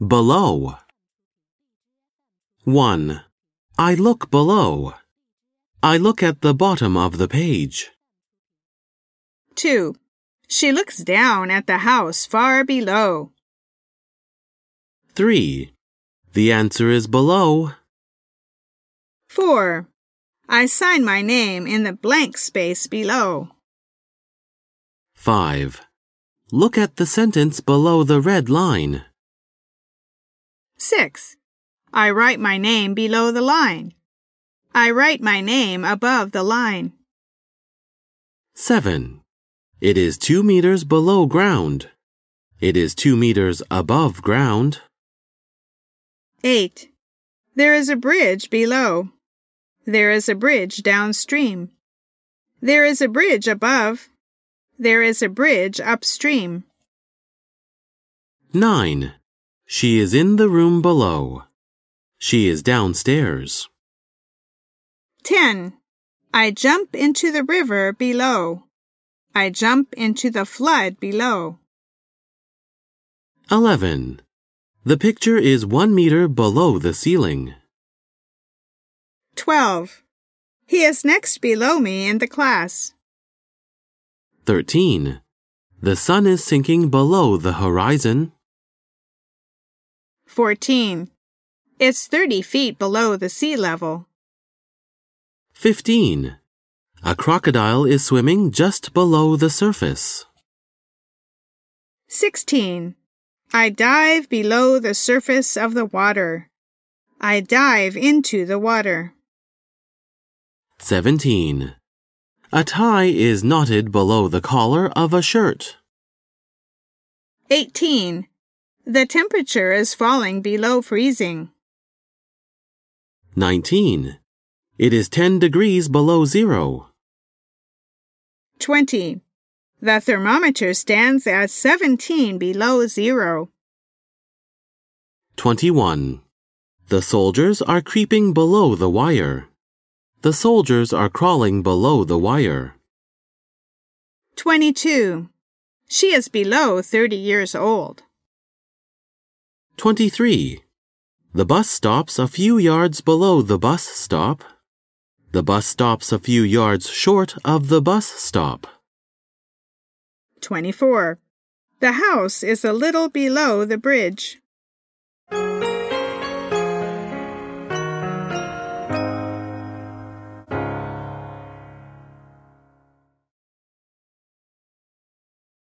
Below. 1. I look below. I look at the bottom of the page. 2. She looks down at the house far below. 3. The answer is below. 4. I sign my name in the blank space below. 5. Look at the sentence below the red line. 6. I write my name below the line. I write my name above the line. 7. It is 2 meters below ground. It is 2 meters above ground. 8. There is a bridge below. There is a bridge downstream. There is a bridge above. There is a bridge upstream. 9. She is in the room below. She is downstairs. 10. I jump into the river below. I jump into the flood below. 11. The picture is 1 meter below the ceiling. 12. He is next below me in the class. 13. The sun is sinking below the horizon. 14. It's 30 feet below the sea level. 15. A crocodile is swimming just below the surface. 16. I dive below the surface of the water. I dive into the water. 17. A tie is knotted below the collar of a shirt. 18. The temperature is falling below freezing. 19. It is 10 degrees below zero. 20. The thermometer stands at 17 below zero. 21. The soldiers are creeping below the wire. The soldiers are crawling below the wire. 22. She is below 30 years old. 23. The bus stops a few yards below the bus stop. The bus stops a few yards short of the bus stop. 24. The house is a little below the bridge.